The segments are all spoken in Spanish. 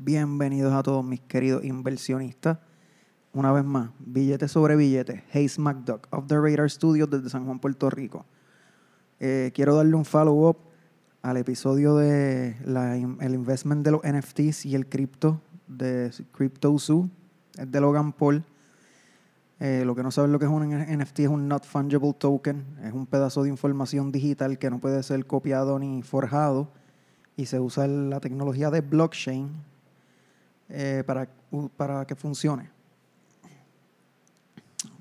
Bienvenidos a todos mis queridos inversionistas. Una vez más, billete sobre billete. Hayes McDuck of the Radar Studios desde San Juan, Puerto Rico. Eh, quiero darle un follow-up al episodio de la, el investment de los NFTs y el cripto de CryptoZoo, es de Logan Paul. Eh, lo que no saben lo que es un NFT es un Not Fungible Token, es un pedazo de información digital que no puede ser copiado ni forjado y se usa la tecnología de blockchain eh, para, que funcione.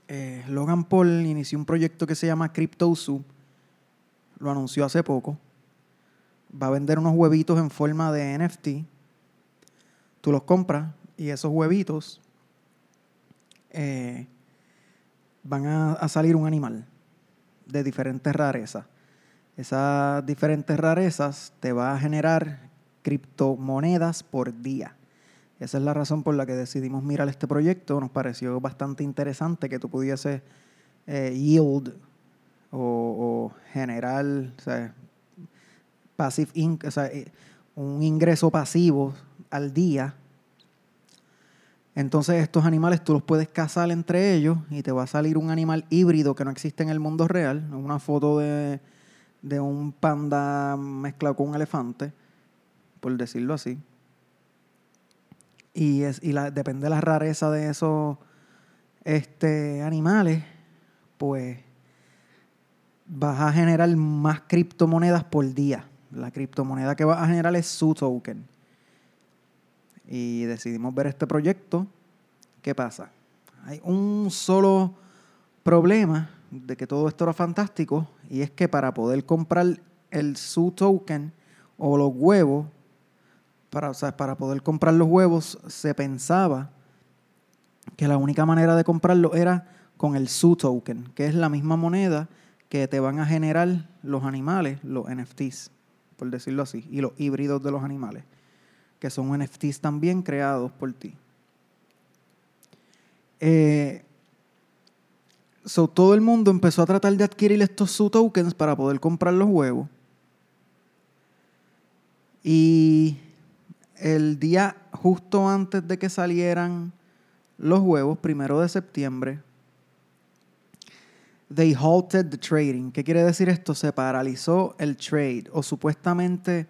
Eh, Logan Paul inició un proyecto que se llama CryptoZoo, lo anunció hace poco. Va a vender unos huevitos en forma de NFT. Tú los compras y esos huevitos eh, van a, salir un animal de diferentes rarezas. Esas diferentes rarezas te va a generar criptomonedas por día. Esa es la razón por la que decidimos mirar este proyecto. Nos pareció bastante interesante que tú pudieses eh, yield o, generar passive eh, un ingreso pasivo al día entonces estos animales tú los puedes cazar entre ellos y te va a salir un animal híbrido que no existe en el mundo real, una foto de, un panda mezclado con un elefante, por decirlo así. Y, es, y la, depende de la rareza de esos este, animales, pues vas a generar más criptomonedas por día. La criptomoneda que vas a generar es su token y decidimos ver este proyecto. ¿Qué pasa? Hay un solo problema de que todo esto era fantástico y es que para poder comprar el su token o los huevos, para, para poder comprar los huevos se pensaba que la única manera de comprarlo era con el su token, que es la misma moneda que te van a generar los animales, los NFTs, por decirlo así, y los híbridos de los animales que son NFTs también creados por ti. Eh, todo el mundo empezó a tratar de adquirir estos su tokens para poder comprar los huevos. Y el día justo antes de que salieran los huevos, primero de septiembre, they halted the trading. ¿Qué quiere decir esto? Se paralizó el trade o supuestamente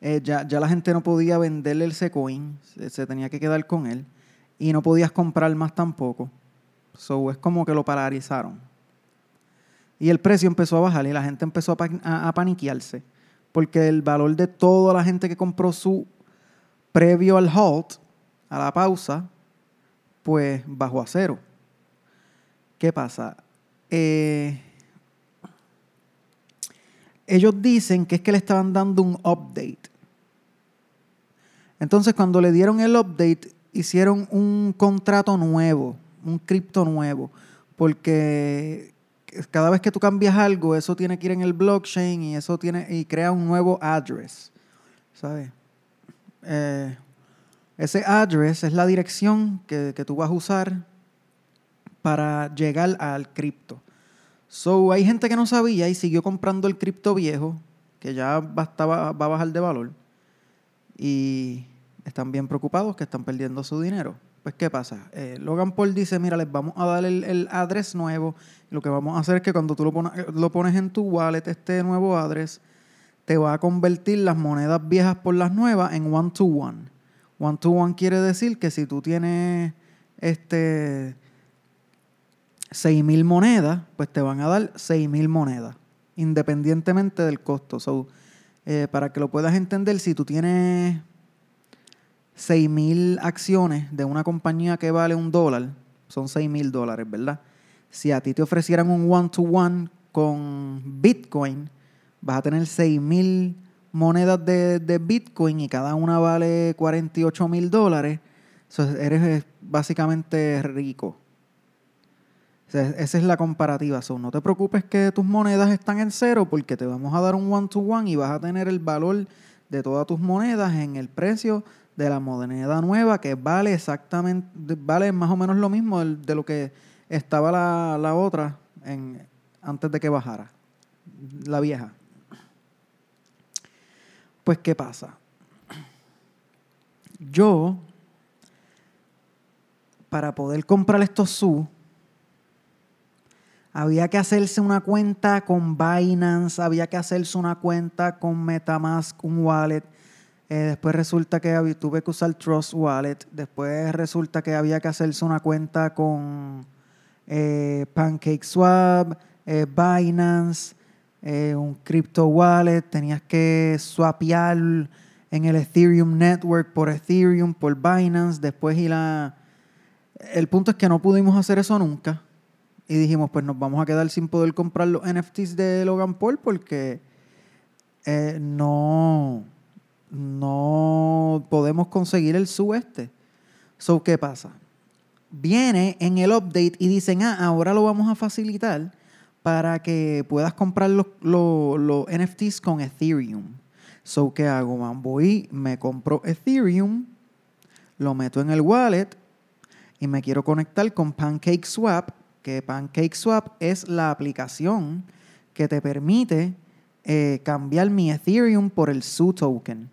eh, ya, la gente no podía venderle el Secoin, se, se, tenía que quedar con él y no podías comprar más tampoco. So es como que lo paralizaron. Y el precio empezó a bajar y la gente empezó a, a, paniquearse porque el valor de toda la gente que compró su previo al halt, a la pausa, pues bajó a cero. ¿Qué pasa? Eh, ellos dicen que es que le estaban dando un update. Entonces, cuando le dieron el update, hicieron un contrato nuevo, un cripto nuevo, porque cada vez que tú cambias algo, eso tiene que ir en el blockchain y eso tiene y crea un nuevo address, ¿sabes? Eh, ese address es la dirección que, que tú vas a usar para llegar al cripto. So, hay gente que no sabía y siguió comprando el cripto viejo, que ya va, va a bajar de valor. Y están bien preocupados que están perdiendo su dinero. Pues, ¿qué pasa? Eh, Logan Paul dice, mira, les vamos a dar el, el address nuevo. lo que vamos a hacer es que cuando tú lo, lo pones en tu wallet, este nuevo address, te va a convertir las monedas viejas por las nuevas en one-to-one. One-to-one quiere decir que si tú tienes este 6.000 monedas, pues te van a dar 6.000 monedas, independientemente del costo. Eh, para que lo puedas entender, si tú tienes 6.000 acciones de una compañía que vale un dólar, son 6.000 dólares, ¿verdad? Si a ti te ofrecieran un one-to-one con Bitcoin, vas a tener 6.000 monedas de, de, Bitcoin y cada una vale 48 mil dólares. eres eh, básicamente rico esa es la comparativa. no te preocupes que tus monedas están en cero porque te vamos a dar un one-to-one y vas a tener el valor de todas tus monedas en el precio de la moneda nueva que vale exactamente, vale más o menos lo mismo de lo que estaba la, otra en, antes de que bajara, la vieja. Pues, ¿qué pasa? Yo, para poder comprar estos SU, había que hacerse una cuenta con Binance, había que hacerse una cuenta con Metamask, un wallet. Eh, después resulta que tuve que usar Trust Wallet. Después resulta que había que hacerse una cuenta con eh, PancakeSwap, eh, Binance, un crypto wallet. Tenías que swapear en el Ethereum Network por Ethereum, por Binance. Después y la... El punto es que no pudimos hacer eso nunca y dijimos, pues nos vamos a quedar sin poder comprar los NFTs de Logan Paul porque eh, no, no podemos conseguir el su este. So, ¿qué pasa? Viene en el update y dicen, ah, ahora lo vamos a facilitar para que puedas comprar los, NFTs con Ethereum. So, ¿qué hago, man? Voy, me compro Ethereum, lo meto en el wallet y me quiero conectar con PancakeSwap que PancakeSwap es la aplicación que te permite eh, cambiar mi Ethereum por el SU token.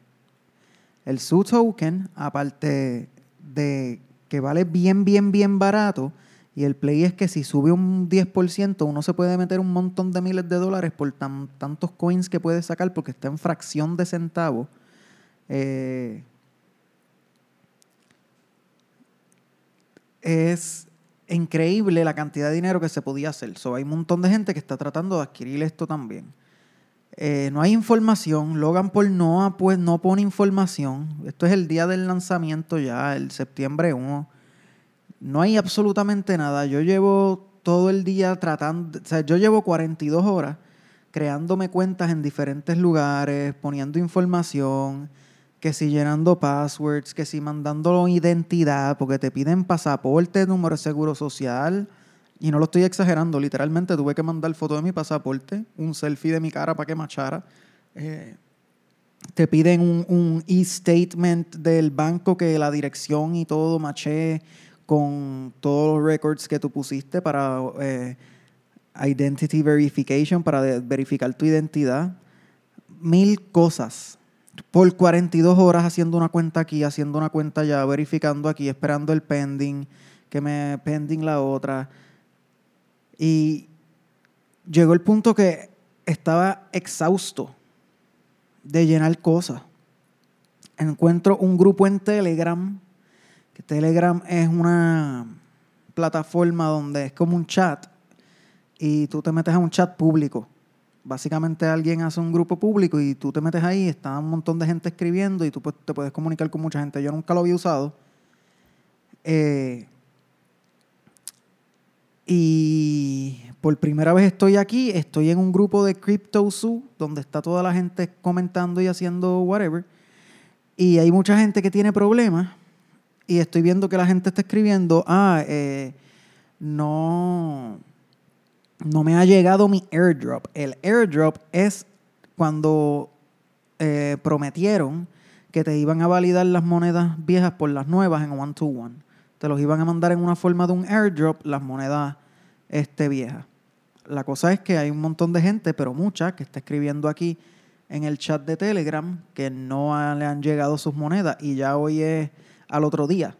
El SU token, aparte de que vale bien, bien, bien barato, y el play es que si sube un 10%, uno se puede meter un montón de miles de dólares por tantos coins que puede sacar porque está en fracción de centavo. Eh, es increíble la cantidad de dinero que se podía hacer. So, hay un montón de gente que está tratando de adquirir esto también. Eh, no hay información. Logan Paul no, pues, no pone información. Esto es el día del lanzamiento ya, el septiembre 1. No hay absolutamente nada. Yo llevo todo el día tratando, o sea, yo llevo 42 horas creándome cuentas en diferentes lugares, poniendo información que si llenando passwords, que si mandando identidad, porque te piden pasaporte, número de seguro social. Y no lo estoy exagerando, literalmente tuve que mandar foto de mi pasaporte, un selfie de mi cara para que machara. Eh, te piden un, e-statement del banco que la dirección y todo maché con todos los records que tú pusiste para eh, identity verification, para verificar tu identidad. Mil cosas por 42 horas haciendo una cuenta aquí, haciendo una cuenta allá, verificando aquí, esperando el pending, que me pending la otra. Y llegó el punto que estaba exhausto de llenar cosas. Encuentro un grupo en Telegram, que Telegram es una plataforma donde es como un chat y tú te metes a un chat público básicamente alguien hace un grupo público y tú te metes ahí, está un montón de gente escribiendo y tú te puedes comunicar con mucha gente. Yo nunca lo había usado. Eh, y por primera vez estoy aquí, estoy en un grupo de CryptoZoo, donde está toda la gente comentando y haciendo whatever. Y hay mucha gente que tiene problemas. Y estoy viendo que la gente está escribiendo, ah, eh, no no me ha llegado mi airdrop. El airdrop es cuando eh, prometieron que te iban a validar las monedas viejas por las nuevas en one to one. Te los iban a mandar en una forma de un airdrop las monedas este, viejas. La cosa es que hay un montón de gente, pero mucha, que está escribiendo aquí en el chat de Telegram que no le han llegado sus monedas y ya hoy es al otro día,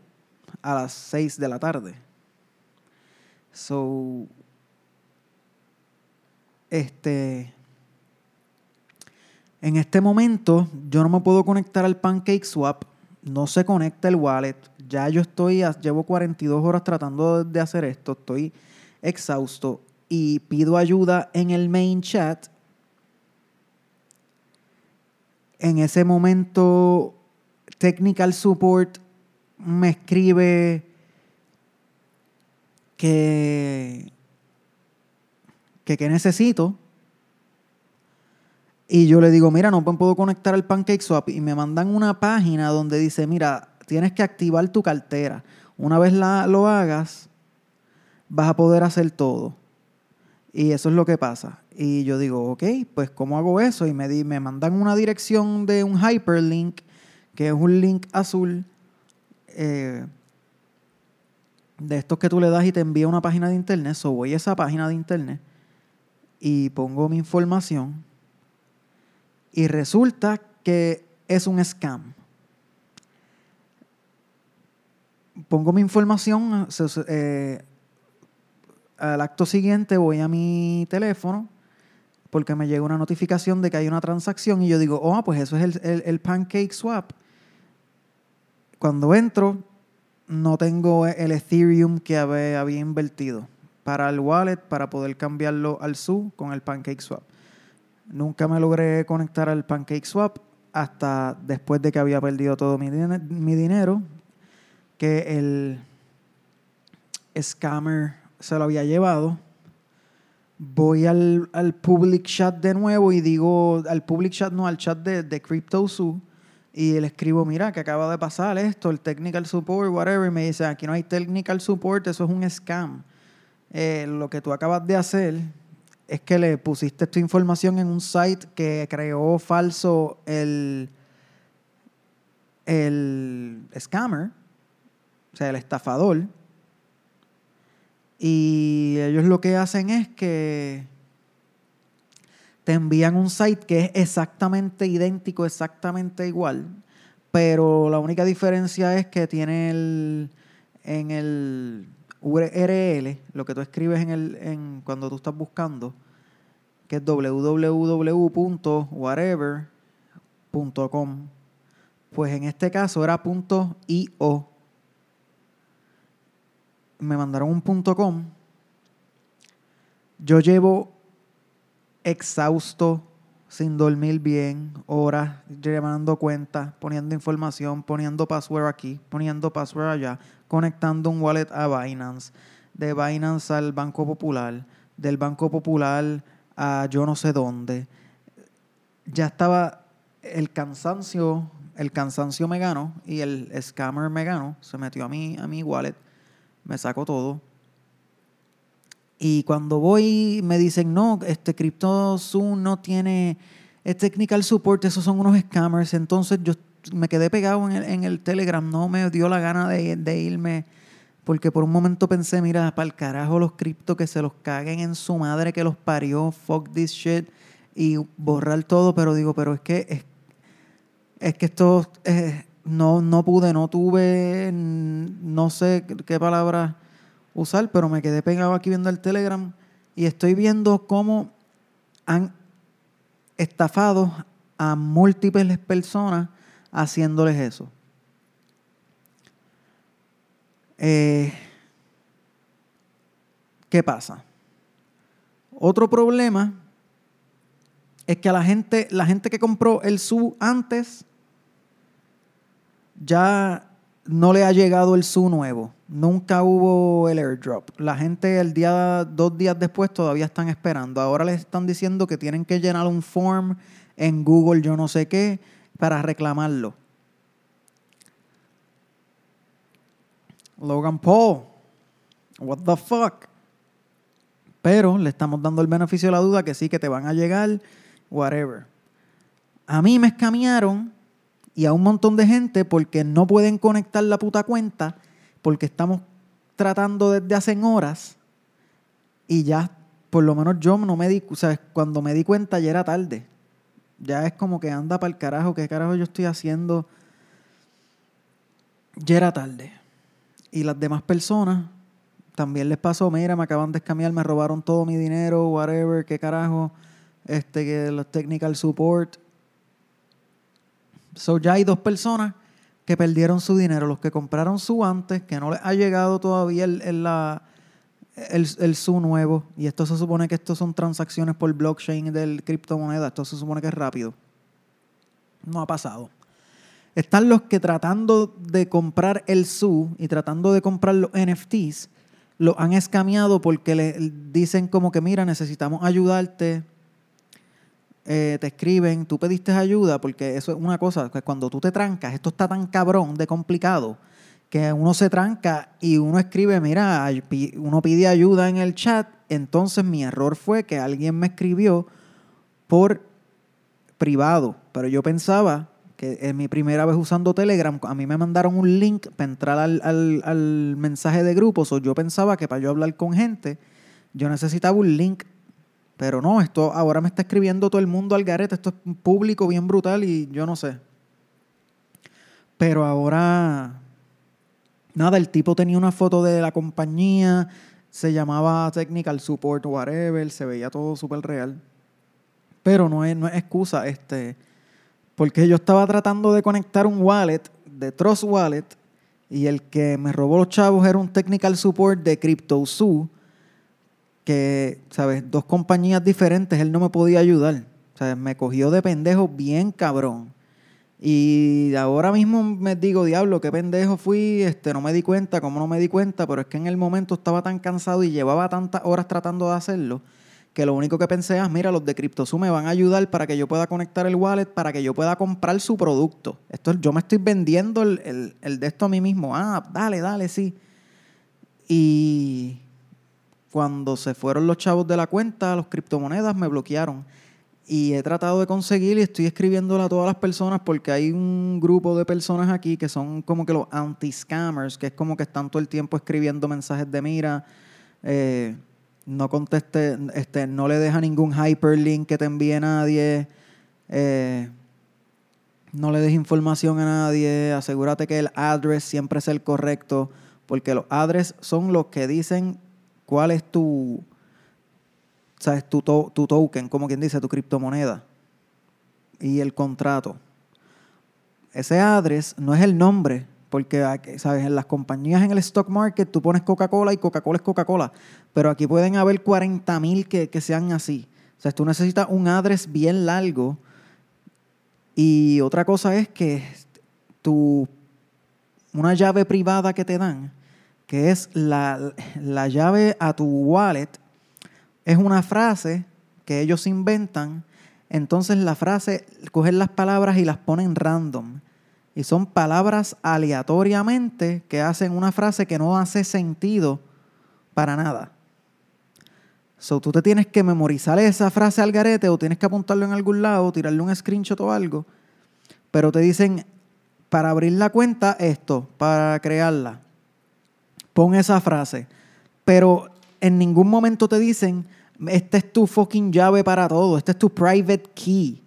a las 6 de la tarde. So, este, en este momento yo no me puedo conectar al PancakeSwap, no se conecta el wallet. Ya yo estoy, llevo 42 horas tratando de hacer esto, estoy exhausto y pido ayuda en el main chat. En ese momento, Technical Support me escribe que que qué necesito. Y yo le digo, mira, no puedo conectar el PancakeSwap. Y me mandan una página donde dice, mira, tienes que activar tu cartera. Una vez la, lo hagas, vas a poder hacer todo. Y eso es lo que pasa. Y yo digo, ok, pues ¿cómo hago eso? Y me, me mandan una dirección de un hyperlink, que es un link azul, eh, de estos que tú le das y te envía una página de internet. So voy a esa página de internet y pongo mi información y resulta que es un scam. pongo mi información, eh, al acto siguiente voy a mi teléfono porque me llega una notificación de que hay una transacción y yo digo, oh, pues eso es el, el pancake swap. Cuando entro, no tengo el Ethereum que había, invertido para el wallet para poder cambiarlo al SU con el Pancake Swap. Nunca me logré conectar al Pancake Swap hasta después de que había perdido todo mi, mi dinero, que el scammer se lo había llevado. Voy al, al, public chat de nuevo y digo, al public chat, no, al chat de, de CryptoZoo, y le escribo, mira, que acaba de pasar esto, el technical support, whatever, y me dice, aquí no hay technical support, eso es un scam. Eh, lo que tú acabas de hacer es que le pusiste tu información en un site que creó falso el, el scammer, o sea, el estafador. Y ellos lo que hacen es que te envían un site que es exactamente idéntico, exactamente igual, pero la única diferencia es que tiene el, en el URL, lo que tú escribes en el, en, cuando tú estás buscando, que es www.whatever.com, pues en este caso era .io. Me mandaron un .com. Yo llevo exhausto, sin dormir bien, horas, llevando cuentas, poniendo información, poniendo password aquí, poniendo password allá, conectando un wallet a Binance, de Binance al Banco Popular, del Banco Popular a yo no sé dónde. Ya estaba el cansancio, el cansancio me ganó y el scammer me ganó, se metió a mi, a mi wallet, me sacó todo y cuando voy, me dicen, no, este CryptoZoom no tiene technical support, esos son unos scammers. Entonces yo me quedé pegado en el, en el Telegram, no me dio la gana de, irme, porque por un momento pensé, mira, para el carajo los cripto que se los caguen en su madre que los parió, fuck this shit, y borrar todo, pero digo, pero es que es, es que esto eh, no, no pude, no tuve, no sé qué palabra usar, pero me quedé pegado aquí viendo el Telegram y estoy viendo cómo han estafado a múltiples personas haciéndoles eso. Eh, ¿Qué pasa? Otro problema es que a la gente, la gente que compró el SU antes ya no le ha llegado el SU nuevo. Nunca hubo el airdrop. La gente el día, dos días después todavía están esperando. Ahora les están diciendo que tienen que llenar un form en Google, yo no sé qué, para reclamarlo. Logan Paul, what the fuck. Pero le estamos dando el beneficio de la duda que sí, que te van a llegar, whatever. A mí me escamearon y a un montón de gente porque no pueden conectar la puta cuenta porque estamos tratando desde hace horas y ya, por lo menos yo no me di, o cuando me di cuenta ya era tarde. Ya es como que anda para el carajo, ¿qué carajo yo estoy haciendo? Ya era tarde. Y las demás personas también les pasó, mira, me acaban de escamear, me robaron todo mi dinero, whatever, qué carajo, este, que los technical support So ya hay dos personas que perdieron su dinero, los que compraron su antes, que no les ha llegado todavía el, el, su nuevo. Y esto se supone que esto son transacciones por blockchain del criptomoneda. Esto se supone que es rápido. No ha pasado. Están los que tratando de comprar el SU y tratando de comprar los NFTs, lo han escameado porque le dicen como que, mira, necesitamos ayudarte eh, te escriben, tú pediste ayuda, porque eso es una cosa, que cuando tú te trancas, esto está tan cabrón de complicado, que uno se tranca y uno escribe, mira, uno pide ayuda en el chat, entonces mi error fue que alguien me escribió por privado, pero yo pensaba que es mi primera vez usando Telegram, a mí me mandaron un link para entrar al, al mensaje de grupos, o yo pensaba que para yo hablar con gente, yo necesitaba un link pero no, esto ahora me está escribiendo todo el mundo al garete, esto es público bien brutal y yo no sé. Pero ahora Nada, el tipo tenía una foto de la compañía, se llamaba Technical Support, whatever, se veía todo súper real. Pero no es, no es excusa, este, porque yo estaba tratando de conectar un wallet de Trust Wallet y el que me robó los chavos era un Technical Support de CryptoZoo, que, ¿sabes? Dos compañías diferentes, él no me podía ayudar. O me cogió de pendejo bien cabrón. Y ahora mismo me digo, diablo, qué pendejo fui, este, no me di cuenta, cómo no me di cuenta, pero es que en el momento estaba tan cansado y llevaba tantas horas tratando de hacerlo, que lo único que pensé es, ah, mira, los de CryptoZoo me van a ayudar para que yo pueda conectar el wallet, para que yo pueda comprar su producto. Esto, yo me estoy vendiendo el, el de esto a mí mismo. Ah, dale, dale, sí. Y cuando se fueron los chavos de la cuenta, los criptomonedas me bloquearon. Y he tratado de conseguir y estoy escribiéndole a todas las personas porque hay un grupo de personas aquí que son como que los anti-scammers, que es como que están todo el tiempo escribiendo mensajes de mira, eh, no conteste, este, no le deja ningún hyperlink que te envíe nadie, eh, no le des información a nadie, asegúrate que el address siempre es el correcto, porque los address son los que dicen cuál es tu ¿sabes? Tu, tu token, como quien dice, tu criptomoneda y el contrato. Ese address no es el nombre, porque ¿sabes? en las compañías en el stock market tú pones Coca-Cola y Coca-Cola es Coca-Cola, pero aquí pueden haber 40 mil que, que sean así. O sea, tú necesitas un address bien largo. Y otra cosa es que tu, una llave privada que te dan, que es la, la llave a tu wallet, es una frase que ellos inventan, entonces la frase, cogen las palabras y las ponen random. Y son palabras aleatoriamente que hacen una frase que no hace sentido para nada. So, tú te tienes que memorizar esa frase al garete o tienes que apuntarlo en algún lado, tirarle un screenshot o algo. Pero te dicen, para abrir la cuenta, esto, para crearla. Pon esa frase. Pero en ningún momento te dicen, esta es tu fucking llave para todo, este es tu private key.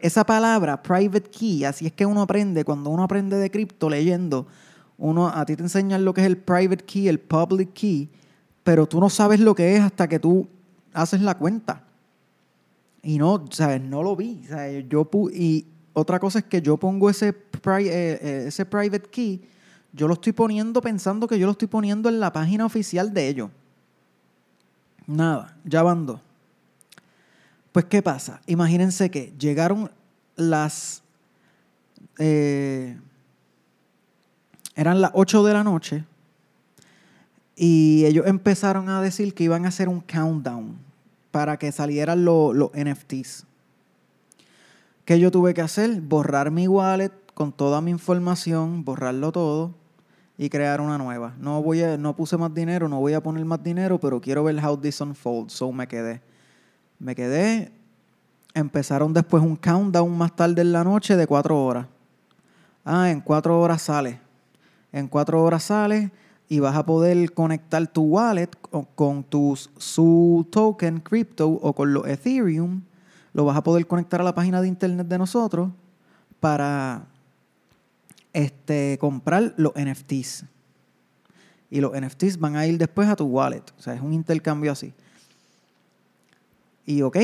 Esa palabra, private key, así es que uno aprende, cuando uno aprende de cripto leyendo, uno, a ti te enseñan lo que es el private key, el public key, pero tú no sabes lo que es hasta que tú haces la cuenta. Y no, ¿sabes? No lo vi. Yo y otra cosa es que yo pongo ese, eh, eh, ese private key, yo lo estoy poniendo pensando que yo lo estoy poniendo en la página oficial de ellos. Nada, ya van dos. Pues, ¿qué pasa? Imagínense que llegaron las... Eh, eran las 8 de la noche y ellos empezaron a decir que iban a hacer un countdown para que salieran los NFTs. ¿Qué yo tuve que hacer? Borrar mi wallet con toda mi información, borrarlo todo y crear una nueva. No, voy a, no puse más dinero, no voy a poner más dinero, pero quiero ver how this unfolds. So me quedé. Me quedé. Empezaron después un countdown más tarde en la noche de cuatro horas. Ah, en cuatro horas sale. En cuatro horas sale y vas a poder conectar tu wallet con, tus su token crypto o con los Ethereum. Lo vas a poder conectar a la página de internet de nosotros para este, comprar los NFTs. Y los NFTs van a ir después a tu wallet. O sea, es un intercambio así. Y ok,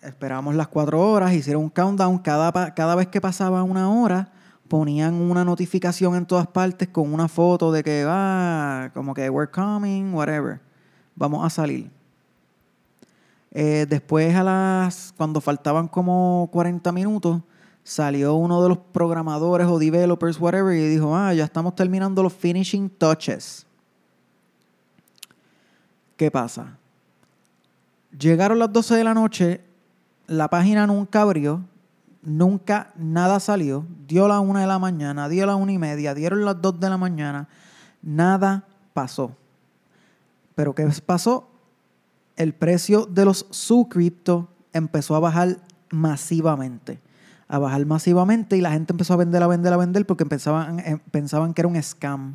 esperamos las cuatro horas, hicieron un countdown. Cada, cada vez que pasaba una hora, ponían una notificación en todas partes con una foto de que ah, como que we're coming, whatever. Vamos a salir. Eh, después a las, cuando faltaban como 40 minutos, salió uno de los programadores o developers, whatever, y dijo, ah, ya estamos terminando los finishing touches. ¿Qué pasa? Llegaron las 12 de la noche, la página nunca abrió, nunca nada salió, dio la una de la mañana, dio la una y media, dieron las 2 de la mañana, nada pasó. Pero ¿qué pasó? El precio de los subcriptos empezó a bajar masivamente a bajar masivamente y la gente empezó a vender, a vender, a vender porque pensaban, eh, pensaban que era un scam.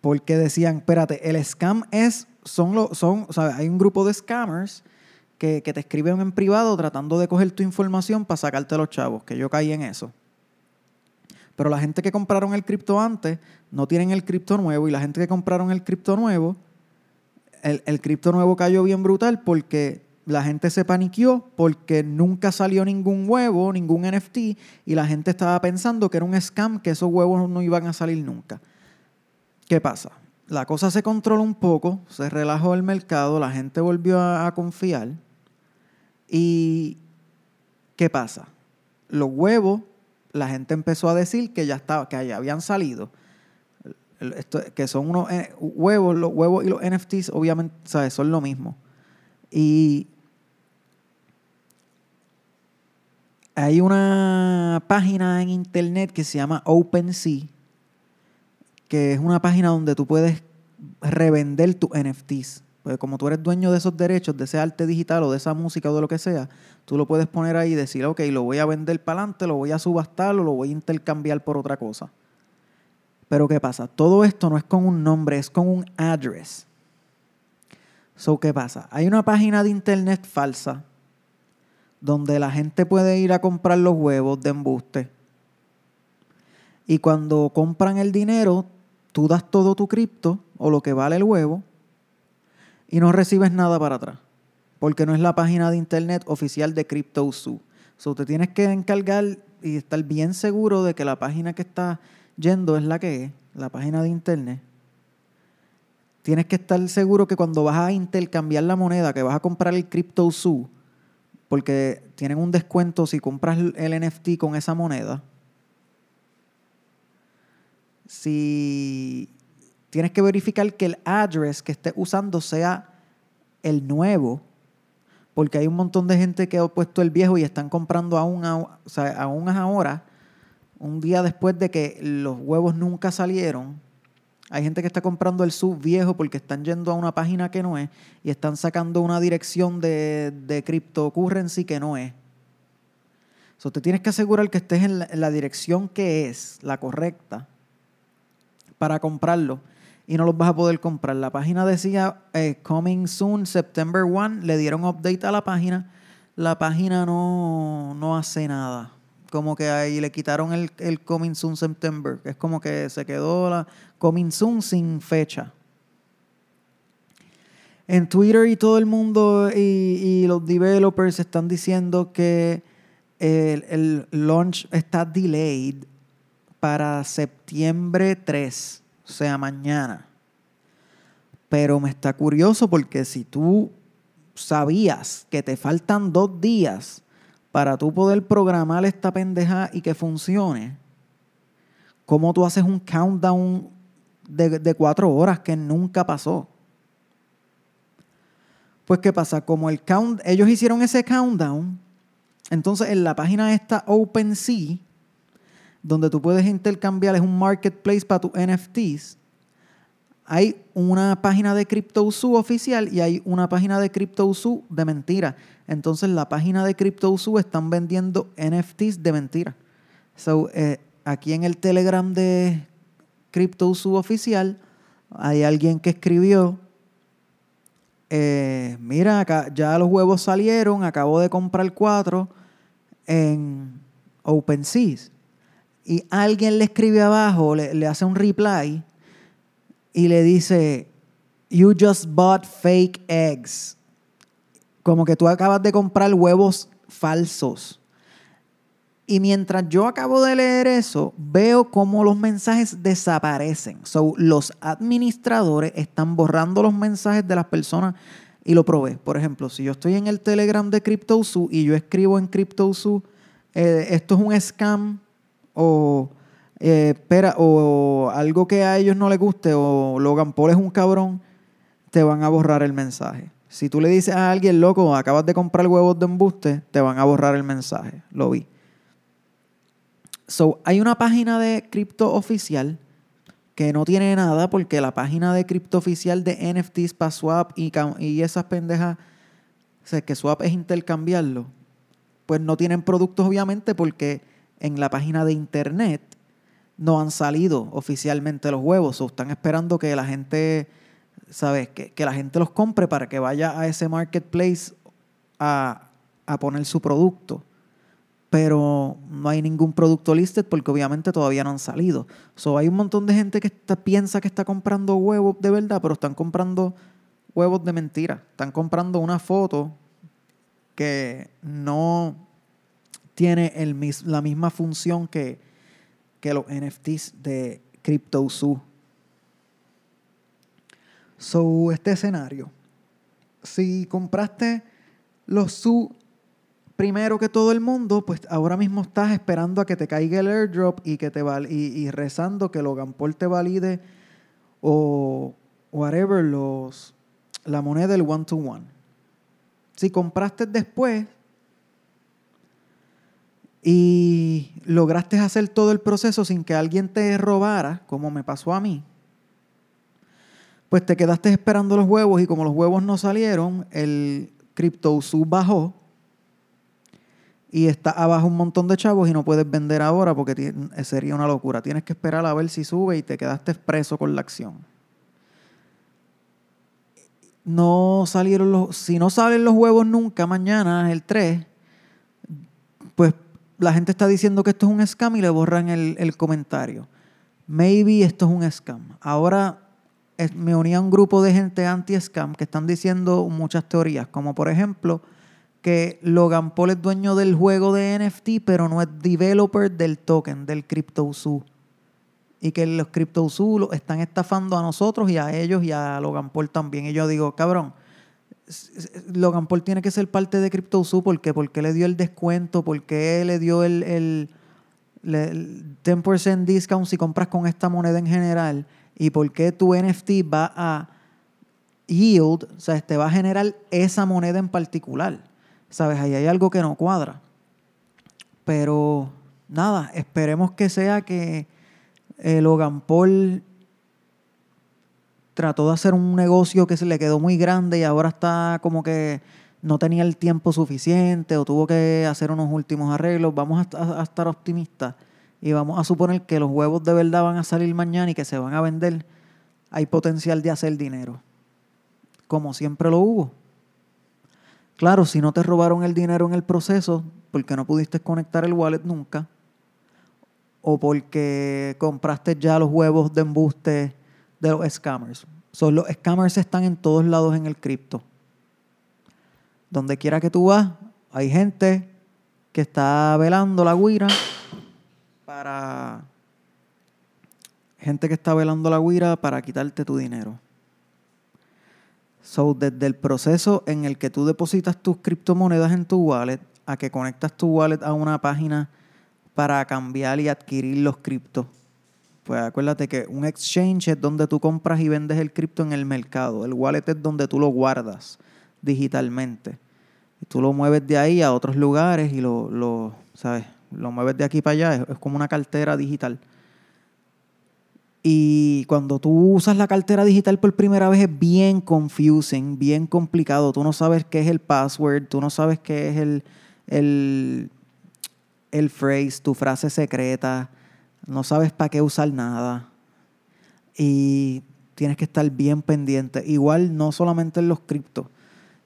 Porque decían, espérate, el scam es, son, son o sea, hay un grupo de scammers que, que, te escriben en privado tratando de coger tu información para sacarte los chavos, que yo caí en eso. Pero la gente que compraron el cripto antes no tienen el cripto nuevo y la gente que compraron el cripto nuevo, el, el cripto nuevo cayó bien brutal porque la gente se paniqueó porque nunca salió ningún huevo, ningún NFT y la gente estaba pensando que era un scam, que esos huevos no iban a salir nunca. ¿Qué pasa? La cosa se controló un poco, se relajó el mercado, la gente volvió a, confiar y ¿qué pasa? Los huevos la gente empezó a decir que ya estaba, que habían salido. que son unos eh, huevos, los huevos y los NFTs, obviamente, ¿sabes? son lo mismo. Y hay una página en internet que se llama OpenSea, que es una página donde tú puedes revender tus NFTs. Pues como tú eres dueño de esos derechos, de ese arte digital o de esa música o de lo que sea, tú lo puedes poner ahí y decir, ok, lo voy a vender para adelante, lo voy a subastar o lo voy a intercambiar por otra cosa. Pero ¿qué pasa? Todo esto no es con un nombre, es con un address. So, ¿qué pasa? Hay una página de internet falsa donde la gente puede ir a comprar los huevos de embuste. Y cuando compran el dinero, tú das todo tu cripto o lo que vale el huevo y no recibes nada para atrás, porque no es la página de internet oficial de CryptoZoo. So, te tienes que encargar y estar bien seguro de que la página que está yendo es la que es, la página de internet. Tienes que estar seguro que cuando vas a intercambiar la moneda, que vas a comprar el CryptoZoo, porque tienen un descuento si compras el NFT con esa moneda. Si tienes que verificar que el address que estés usando sea el nuevo, porque hay un montón de gente que ha puesto el viejo y están comprando aún, o sea, ahora, un día después de que los huevos nunca salieron. Hay gente que está comprando el sub viejo porque están yendo a una página que no es y están sacando una dirección de, de cryptocurrency que no es. So, te tienes que asegurar que estés en la dirección que es, la correcta, para comprarlo y no los vas a poder comprar. La página decía eh, Coming Soon, September 1, le dieron update a la página. La página no, no hace nada. Como que ahí le quitaron el, el Coming Soon September. Es como que se quedó la Coming Soon sin fecha. En Twitter y todo el mundo y, y los developers están diciendo que el, el launch está delayed para septiembre 3 o sea, mañana. Pero me está curioso porque si tú sabías que te faltan dos días para tú poder programar esta pendeja y que funcione, ¿cómo tú haces un countdown de, cuatro horas que nunca pasó? Pues, ¿qué pasa? Como el count, ellos hicieron ese countdown, entonces en la página esta OpenSea, donde tú puedes intercambiar, es un marketplace para tus NFTs. Hay una página de CryptoZoo oficial y hay una página de CryptoZoo de mentira. Entonces, la página de CryptoZoo están vendiendo NFTs de mentira. So, eh, aquí en el Telegram de CryptoZoo oficial hay alguien que escribió, eh, mira, acá ya los huevos salieron, acabo de comprar cuatro en OpenSea y alguien le escribe abajo, le, hace un reply y le dice, You just bought fake eggs. Como que tú acabas de comprar huevos falsos. Y mientras yo acabo de leer eso, veo cómo los mensajes desaparecen. So, los administradores están borrando los mensajes de las personas y lo probé. Por ejemplo, si yo estoy en el Telegram de CryptoZoo y yo escribo en CryptoZoo, eh, esto es un scam, o, eh, espera, o algo que a ellos no les guste, o Logan Paul es un cabrón, te van a borrar el mensaje. Si tú le dices a alguien, loco, acabas de comprar huevos de embuste, te van a borrar el mensaje. Lo vi. So, hay una página de cripto oficial que no tiene nada porque la página de cripto oficial de NFTs para Swap y, y esas pendejas, o sea, que Swap es intercambiarlo, pues no tienen productos obviamente porque en la página de internet no han salido oficialmente los huevos o están esperando que la gente, ¿sabes? Que, la gente los compre para que vaya a ese marketplace a, poner su producto. pero no hay ningún producto listed porque obviamente todavía no han salido. So, hay un montón de gente que piensa que está comprando huevos de verdad, pero están comprando huevos de mentira. Están comprando una foto que no tiene el, la misma función que, que los NFTs de CryptoZoo. So, este escenario. Si compraste los Zoo primero que todo el mundo, pues ahora mismo estás esperando a que te caiga el airdrop y que te val y, rezando que Logan Paul te valide o whatever los la moneda del one to one. Si compraste después y lograste hacer todo el proceso sin que alguien te robara, como me pasó a mí, pues te quedaste esperando los huevos y como los huevos no salieron, el sub bajó y está abajo un montón de chavos y no puedes vender ahora porque sería una locura. Tienes que esperar a ver si sube y te quedaste preso con la acción. No salieron los, si no salen los huevos nunca mañana, el 3, pues la gente está diciendo que esto es un scam y le borran el, el comentario. Maybe esto es un scam. Ahora me uní a un grupo de gente anti-scam que están diciendo muchas teorías, como por ejemplo que Logan Paul es dueño del juego de NFT, pero no es developer del token, del CryptoZoo. Y que los CryptoZoo están estafando a nosotros y a ellos y a Logan Paul también. Y yo digo, cabrón, Logan Paul tiene que ser parte de CryptoZoo. ¿Por qué? Porque le dio el descuento, porque le dio el, el, el 10% discount si compras con esta moneda en general. Y por qué tu NFT va a yield, o sea, te va a generar esa moneda en particular. ¿Sabes? Ahí hay algo que no cuadra. Pero nada, esperemos que sea que el Logan Paul trató de hacer un negocio que se le quedó muy grande y ahora está como que no tenía el tiempo suficiente o tuvo que hacer unos últimos arreglos. Vamos a, estar optimistas y vamos a suponer que los huevos de verdad van a salir mañana y que se van a vender. Hay potencial de hacer dinero, como siempre lo hubo. Claro, si no te robaron el dinero en el proceso, porque no pudiste conectar el wallet nunca, o porque compraste ya los huevos de embuste de los scammers. Son los scammers están en todos lados en el cripto. Donde quiera que tú vas, hay gente que está velando la guira para gente que está velando la guira para quitarte tu dinero. So, desde el proceso en el que tú depositas tus criptomonedas en tu wallet a que conectas tu wallet a una página para cambiar y adquirir los criptos. Pues acuérdate que un exchange es donde tú compras y vendes el cripto en el mercado. El wallet es donde tú lo guardas digitalmente. Y tú lo mueves de ahí a otros lugares y lo, lo ¿sabes? Lo mueves de aquí para allá. es como una cartera digital. Y cuando tú usas la cartera digital por primera vez es bien confusing, bien complicado. Tú no sabes qué es el password, tú no sabes qué es el, el, el phrase, tu frase secreta, no sabes para qué usar nada. Y tienes que estar bien pendiente. Igual no solamente en los criptos.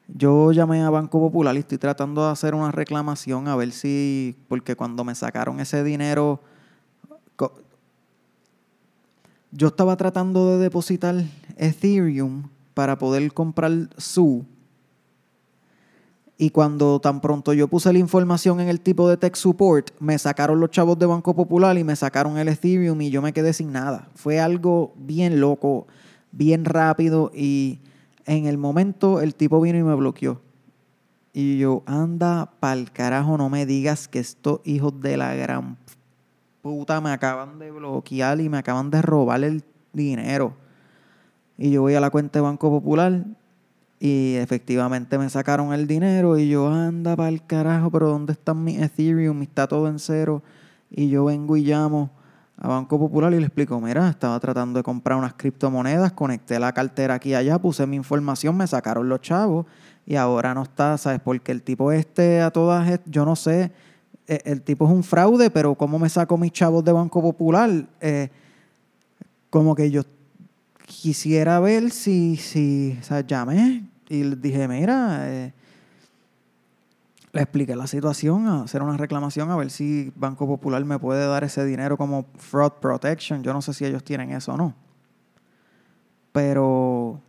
Yo llamé a Banco Popular y estoy tratando de hacer una reclamación a ver si, porque cuando me sacaron ese dinero yo estaba tratando de depositar Ethereum para poder comprar su. Y cuando tan pronto yo puse la información en el tipo de tech support, me sacaron los chavos de Banco Popular y me sacaron el Ethereum y yo me quedé sin nada. Fue algo bien loco, bien rápido y en el momento el tipo vino y me bloqueó. Y yo, anda pa'l carajo, no me digas que estos hijos de la gran puta, me acaban de bloquear y me acaban de robar el dinero. Y yo voy a la cuenta de Banco Popular y efectivamente me sacaron el dinero y yo anda para el carajo, pero ¿dónde está mi Ethereum? Está todo en cero. Y yo vengo y llamo a Banco Popular y le explico, mira, estaba tratando de comprar unas criptomonedas, conecté la cartera aquí y allá, puse mi información, me sacaron los chavos y ahora no está, ¿sabes? Porque el tipo este a todas, yo no sé, eh, el tipo es un fraude, pero ¿cómo me saco mis chavos de Banco Popular? Eh, como que yo quisiera ver si, si o sea, llamé y dije, mira, eh, le expliqué la situación, a hacer una reclamación, a ver si Banco Popular me puede dar ese dinero como fraud protection. Yo no sé si ellos tienen eso o no. Pero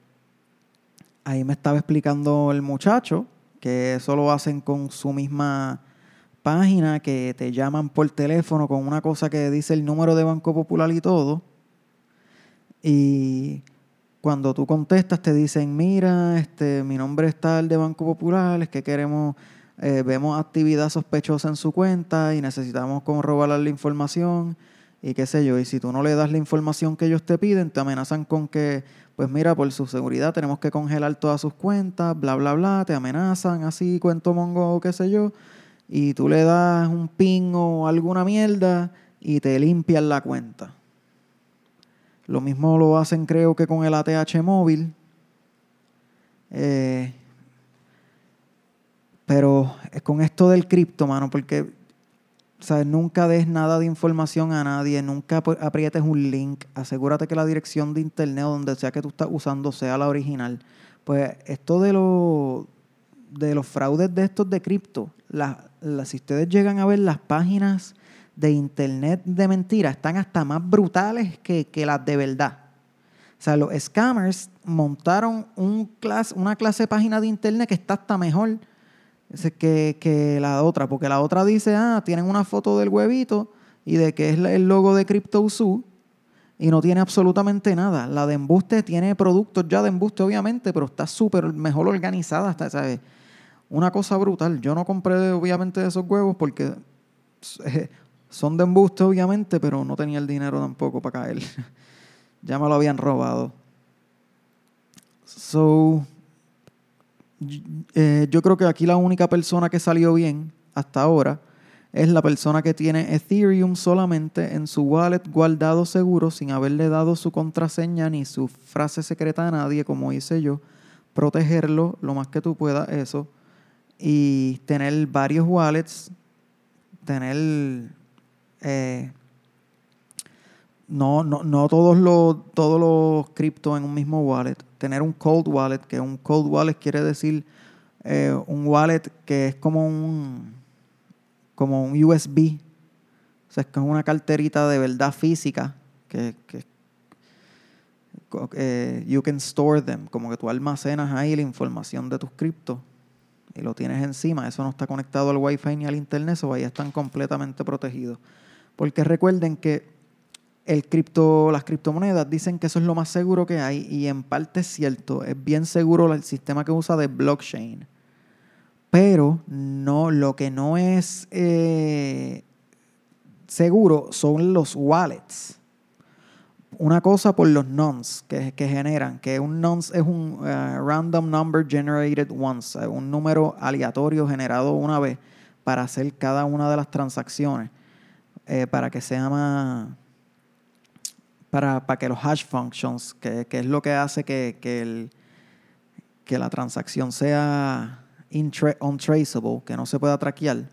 ahí me estaba explicando el muchacho que eso lo hacen con su misma página, que te llaman por teléfono con una cosa que dice el número de Banco Popular y todo. Y cuando tú contestas te dicen, mira, este, mi nombre es tal de Banco Popular, es que queremos, eh, vemos actividad sospechosa en su cuenta y necesitamos corroborar la información y qué sé yo. Y si tú no le das la información que ellos te piden, te amenazan con que, pues mira, por su seguridad tenemos que congelar todas sus cuentas, bla, bla, bla, te amenazan así, cuento mongo, qué sé yo. Y tú le das un ping o alguna mierda y te limpian la cuenta. Lo mismo lo hacen creo que con el ATH móvil. Eh, pero con esto del cripto, mano, porque ¿sabes? nunca des nada de información a nadie, nunca aprietes un link, asegúrate que la dirección de internet donde sea que tú estás usando sea la original. Pues esto de, lo, de los fraudes de estos de cripto, si ustedes llegan a ver las páginas de internet de mentira están hasta más brutales que, las de verdad. O sea, los scammers montaron un una clase de página de internet que está hasta mejor que, que la otra, porque la otra dice, ah, tienen una foto del huevito y de que es el logo de CryptoZoo y no tiene absolutamente nada. La de embuste tiene productos ya de embuste, obviamente, pero está súper mejor organizada. Está, ¿sabes? Una cosa brutal. Yo no compré, obviamente, esos huevos porque eh, son de embuste, obviamente, pero no tenía el dinero tampoco para caer. ya me lo habían robado. So, eh, yo creo que aquí la única persona que salió bien hasta ahora es la persona que tiene Ethereum solamente en su wallet guardado seguro sin haberle dado su contraseña ni su frase secreta a nadie, como hice yo. Protegerlo lo más que tú puedas, eso. Y tener varios wallets, tener eh, no, no, no todos los, todos los criptos en un mismo wallet. Tener un cold wallet, que un cold wallet quiere decir eh, un wallet que es como un, como un USB. O sea, es que es una carterita de verdad física que, que eh, you can store them, como que tú almacenas ahí la información de tus criptos y lo tienes encima. Eso no está conectado al Wi-Fi ni al Internet, o ahí están completamente protegidos. Porque recuerden que las criptomonedas dicen que eso es lo más seguro que hay y en parte es cierto, es bien seguro el sistema que usa de blockchain. Pero no, lo que no es eh, seguro son los wallets. Una cosa por los nonce que, generan, que un nonce es un eh, random number generated once, un número aleatorio generado una vez para hacer cada una de las transacciones. Eh, para que sea más, para, para, que los hash functions, que, que es lo que hace que, que, el, que la transacción sea untraceable, que no se pueda traquear,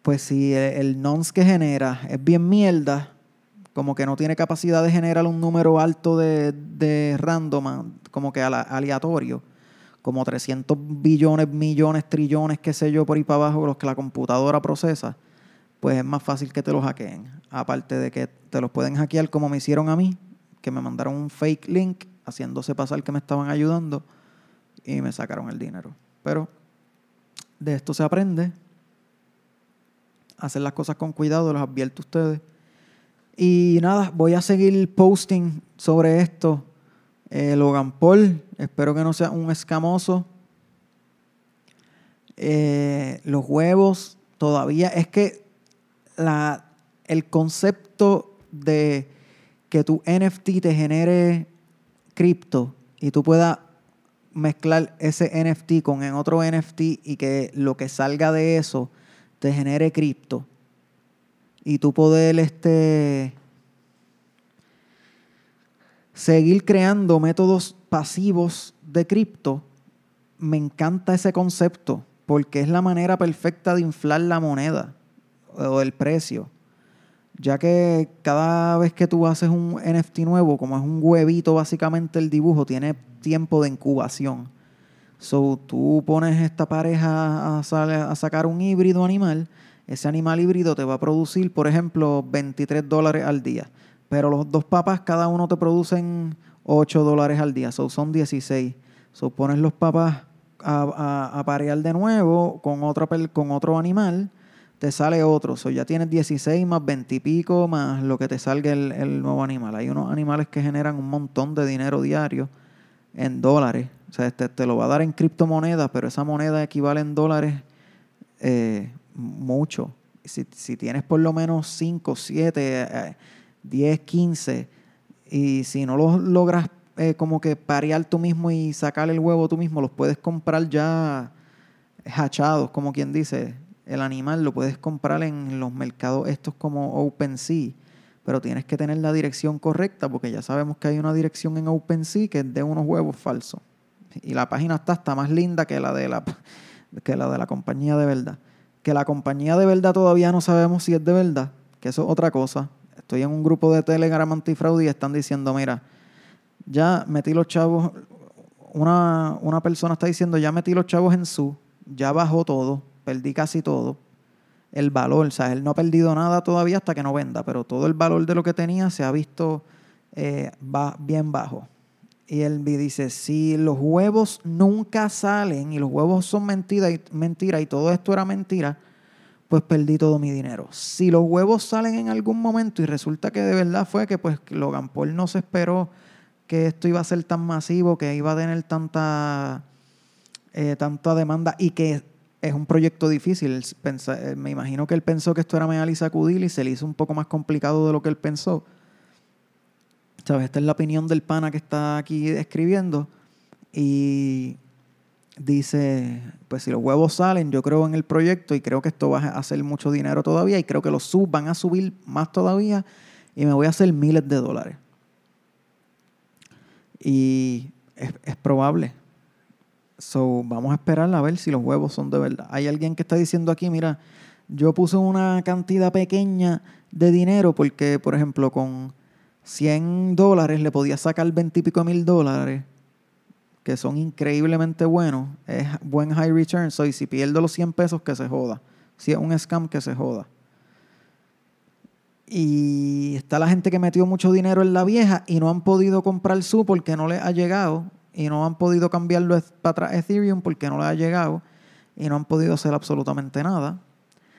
pues si el, nonce que genera es bien mierda, como que no tiene capacidad de generar un número alto de, de random, como que aleatorio, como 300 billones, millones, trillones, qué sé yo, por ahí para abajo, los que la computadora procesa, pues es más fácil que te los hackeen. Aparte de que te los pueden hackear como me hicieron a mí, que me mandaron un fake link haciéndose pasar que me estaban ayudando y me sacaron el dinero. Pero de esto se aprende. Hacer las cosas con cuidado, los advierto a ustedes. Y nada, voy a seguir posting sobre esto. Eh, Logan Paul, espero que no sea un escamoso. Eh, los huevos, todavía es que la, el concepto de que tu NFT te genere cripto y tú puedas mezclar ese NFT con otro NFT y que lo que salga de eso te genere cripto. Y tú poder este seguir creando métodos pasivos de cripto me encanta ese concepto porque es la manera perfecta de inflar la moneda o el precio. Ya que cada vez que tú haces un NFT nuevo, como es un huevito básicamente el dibujo, tiene tiempo de incubación. So, tú pones esta pareja a, sacar un híbrido animal, ese animal híbrido te va a producir, por ejemplo, 23 dólares al día. Pero los dos papas, cada uno te producen 8 dólares al día, so, son 16. So, pones los papas a, a, parear de nuevo con otro, con otro animal, te sale otro. So, ya tienes 16 más 20 y pico más lo que te salga el, el nuevo animal. Hay unos animales que generan un montón de dinero diario en dólares. O sea, este, te lo va a dar en criptomonedas, pero esa moneda equivale en dólares eh, mucho. Si, si, tienes por lo menos 5, 7, 10, 15, y si no los logras eh, como que parear tú mismo y sacar el huevo tú mismo, los puedes comprar ya hachados, como quien dice. El animal lo puedes comprar en los mercados estos como OpenSea, pero tienes que tener la dirección correcta porque ya sabemos que hay una dirección en OpenSea que es de unos huevos falsos. Y la página está, más linda que la de la, que la de la compañía de verdad. Que la compañía de verdad todavía no sabemos si es de verdad, que eso es otra cosa. Estoy en un grupo de Telegram antifraude y están diciendo, mira, ya metí los chavos, una, una persona está diciendo, ya metí los chavos en su, ya bajó todo, perdí casi todo. El valor, o sea, él no ha perdido nada todavía hasta que no venda, pero todo el valor de lo que tenía se ha visto eh, va bien bajo. Y él dice, si los huevos nunca salen y los huevos son mentira y, mentira y todo esto era mentira, pues perdí todo mi dinero. Si los huevos salen en algún momento y resulta que de verdad fue que pues Logan Paul no se esperó que esto iba a ser tan masivo, que iba a tener tanta, eh, tanta demanda y que es un proyecto difícil. Eh, me imagino que él pensó que esto era meal y sacudir y se le hizo un poco más complicado de lo que él pensó. ¿Sabes? Esta es la opinión del pana que está aquí escribiendo. Y dice, pues si los huevos salen, yo creo en el proyecto y creo que esto va a hacer mucho dinero todavía y creo que los subs van a subir más todavía y me voy a hacer miles de dólares. Y es, probable. So, vamos a esperar a ver si los huevos son de verdad. Hay alguien que está diciendo aquí, mira, yo puse una cantidad pequeña de dinero porque, por ejemplo, con 100 dólares le podía sacar 20 y pico mil dólares, que son increíblemente buenos. Es buen high return. So, y si pierdo los 100 pesos, que se joda. Si es un scam, que se joda. Y está la gente que metió mucho dinero en la vieja y no han podido comprar su porque no les ha llegado. Y no han podido cambiarlo para atrás Ethereum porque no les ha llegado. Y no han podido hacer absolutamente nada.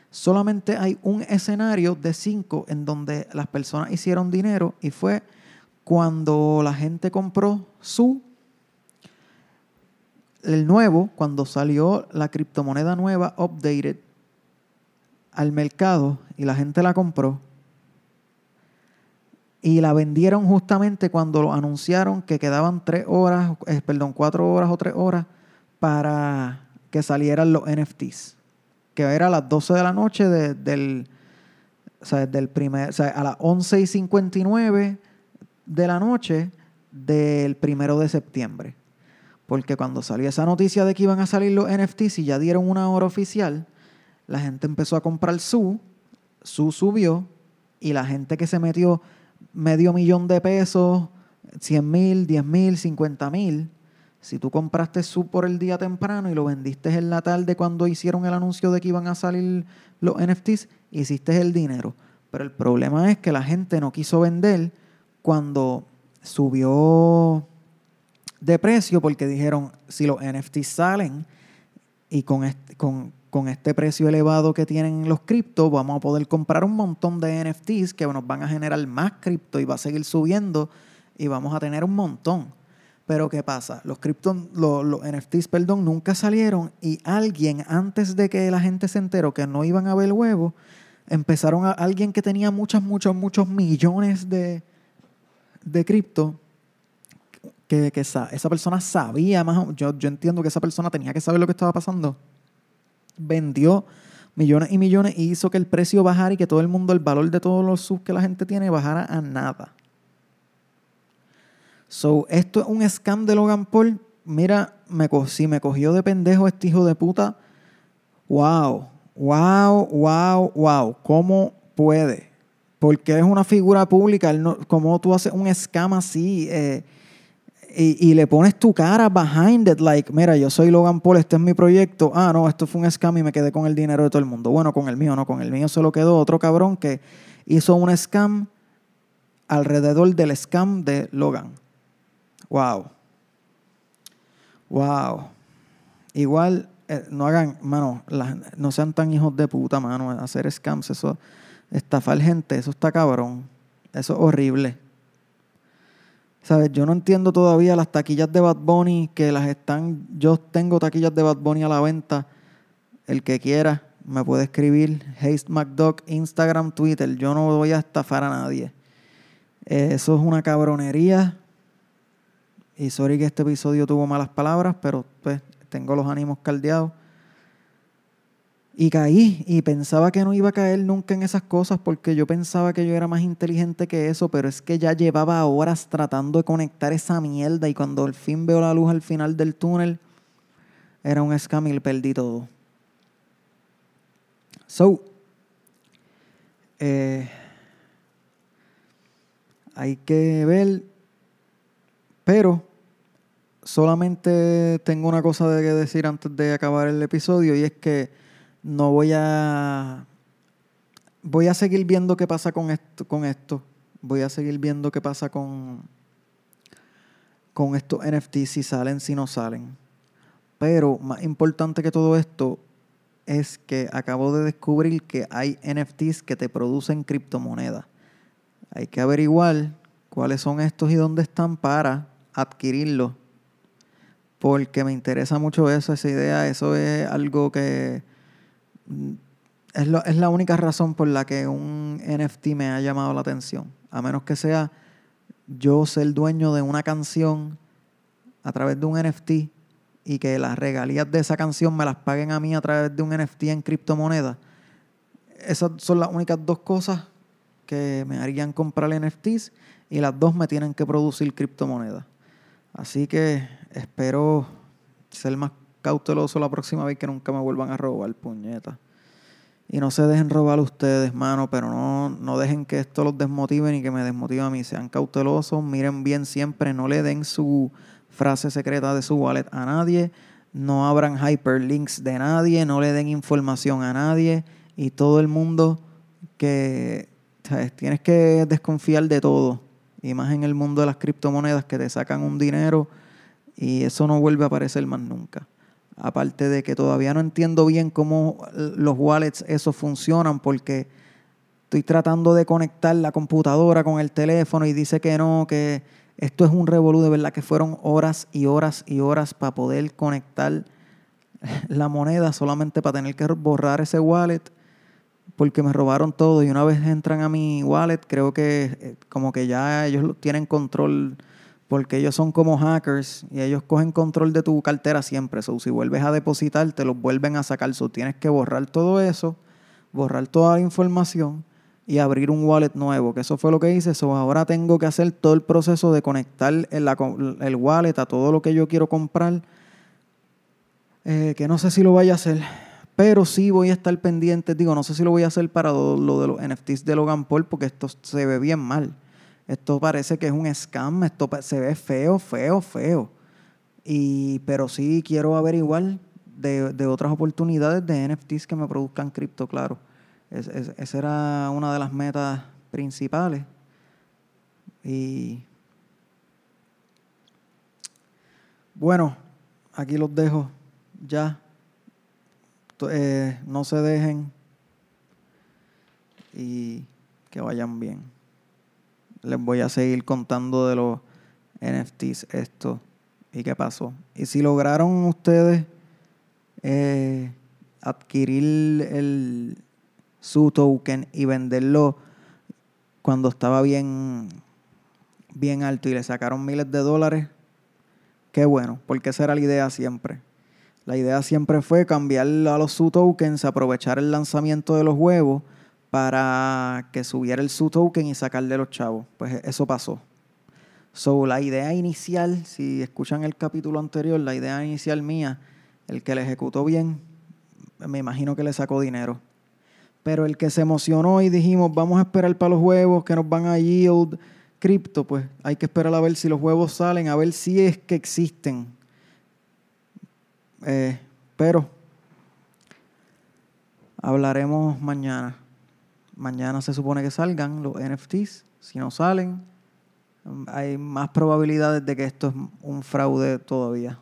Solamente hay un escenario de cinco en donde las personas hicieron dinero y fue cuando la gente compró su, el nuevo, cuando salió la criptomoneda nueva, updated, al mercado y la gente la compró y la vendieron justamente cuando anunciaron que quedaban tres horas, eh, perdón, cuatro horas o tres horas para que salieran los NFTs. Que era a las 12 de la noche del, del primer, o sea, a las 11 y 59 de la noche del primero de septiembre. Porque cuando salió esa noticia de que iban a salir los NFTs y ya dieron una hora oficial, la gente empezó a comprar su, su subió y la gente que se metió medio millón de pesos, 100 mil, 10 mil, 50 mil, si tú compraste su por el día temprano y lo vendiste en la tarde cuando hicieron el anuncio de que iban a salir los NFTs, hiciste el dinero. Pero el problema es que la gente no quiso vender cuando subió de precio porque dijeron, si los NFTs salen y con, con, con este precio elevado que tienen los criptos, vamos a poder comprar un montón de NFTs que nos van a generar más cripto y va a seguir subiendo y vamos a tener un montón. Pero ¿qué pasa? Los criptos, los, NFTs, perdón, nunca salieron y alguien antes de que la gente se enteró que no iban a ver huevo, empezaron a alguien que tenía muchos, muchos, muchos millones de, de cripto, que, que esa, esa, persona sabía más, yo, yo entiendo que esa persona tenía que saber lo que estaba pasando vendió millones y millones y hizo que el precio bajara y que todo el mundo, el valor de todos los subs que la gente tiene, bajara a nada. So, esto es un scam de Logan Paul. Mira, me si me cogió de pendejo este hijo de puta. Wow, wow, wow, wow. ¿Cómo puede? Porque es una figura pública. ¿Cómo tú haces un scam así? Eh, y, le pones tu cara behind it, like, mira, yo soy Logan Paul, este es mi proyecto. Ah, no, esto fue un scam y me quedé con el dinero de todo el mundo. Bueno, con el mío, no, con el mío solo quedó otro cabrón que hizo un scam alrededor del scam de Logan. Wow. Wow. Igual, eh, no hagan, mano, no sean tan hijos de puta, mano, hacer scams, eso, estafar gente, eso está cabrón. Eso es horrible. ¿Sabes? Yo no entiendo todavía las taquillas de Bad Bunny que las están. Yo tengo taquillas de Bad Bunny a la venta. El que quiera me puede escribir. Haste McDuck, Instagram, Twitter. Yo no voy a estafar a nadie. eso es una cabronería. Y sorry que este episodio tuvo malas palabras, pero pues tengo los ánimos caldeados. Y caí y pensaba que no iba a caer nunca en esas cosas porque yo pensaba que yo era más inteligente que eso, pero es que ya llevaba horas tratando de conectar esa mierda y cuando al fin veo la luz al final del túnel, era un scam y perdí todo. So, eh, hay que ver, pero solamente tengo una cosa de que decir antes de acabar el episodio y es que no voy a voy a seguir viendo qué pasa con esto, con esto. Voy a seguir viendo qué pasa con con estos NFTs si salen, si no salen. Pero más importante que todo esto es que acabo de descubrir que hay NFTs que te producen criptomonedas. Hay que averiguar cuáles son estos y dónde están para adquirirlos. Porque me interesa mucho eso, esa idea. Eso es algo que, es, la única razón por la que un NFT me ha llamado la atención. A menos que sea yo ser dueño de una canción a través de un NFT y que las regalías de esa canción me las paguen a mí a través de un NFT en criptomonedas. Esas son las únicas dos cosas que me harían comprar NFTs y las dos me tienen que producir criptomonedas. Así que espero ser más cauteloso la próxima vez que nunca me vuelvan a robar, puñeta. Y no se dejen robar ustedes, mano, pero no, no dejen que esto los desmotive ni que me desmotive a mí. Sean cautelosos, miren bien siempre, no le den su frase secreta de su wallet a nadie, no abran hyperlinks de nadie, no le den información a nadie y todo el mundo que tienes que desconfiar de todo. Y más en el mundo de las criptomonedas que te sacan un dinero y eso no vuelve a aparecer más nunca. Aparte de que todavía no entiendo bien cómo los wallets esos funcionan porque estoy tratando de conectar la computadora con el teléfono y dice que no, que esto es un revolú, de verdad que fueron horas y horas y horas para poder conectar la moneda solamente para tener que borrar ese wallet porque me robaron todo. Y una vez entran a mi wallet creo que eh, como que ya ellos tienen control porque ellos son como hackers y ellos cogen control de tu cartera siempre. So, si vuelves a depositar, te los vuelven a sacar. So, tienes que borrar todo eso, borrar toda la información y abrir un wallet nuevo, que eso fue lo que hice. So, ahora tengo que hacer todo el proceso de conectar el, wallet a todo lo que yo quiero comprar, eh, que no sé si lo vaya a hacer. Pero sí voy a estar pendiente, digo, no sé si lo voy a hacer para lo de los NFTs de Logan Paul, porque esto se ve bien mal. Esto parece que es un scam, esto se ve feo, feo, feo. Y, pero sí quiero averiguar de, de otras oportunidades de NFTs que me produzcan cripto, claro. esa era una de las metas principales. Y bueno, aquí los dejo ya. Eh, no se dejen y que vayan bien les voy a seguir contando de los NFTs esto y qué pasó. Y si lograron ustedes eh, adquirir el, su token y venderlo cuando estaba bien, bien alto y le sacaron miles de dólares, qué bueno, porque esa era la idea siempre. La idea siempre fue cambiar a los su tokens, aprovechar el lanzamiento de los huevos para que subiera el su token y sacarle los chavos. Pues eso pasó. So, la idea inicial, si escuchan el capítulo anterior, la idea inicial mía, el que le ejecutó bien, me imagino que le sacó dinero. Pero el que se emocionó y dijimos, vamos a esperar para los huevos que nos van a yield, cripto, pues hay que esperar a ver si los huevos salen, a ver si es que existen. Eh, pero hablaremos mañana. Mañana se supone que salgan los NFTs. Si no salen, hay más probabilidades de que esto es un fraude todavía.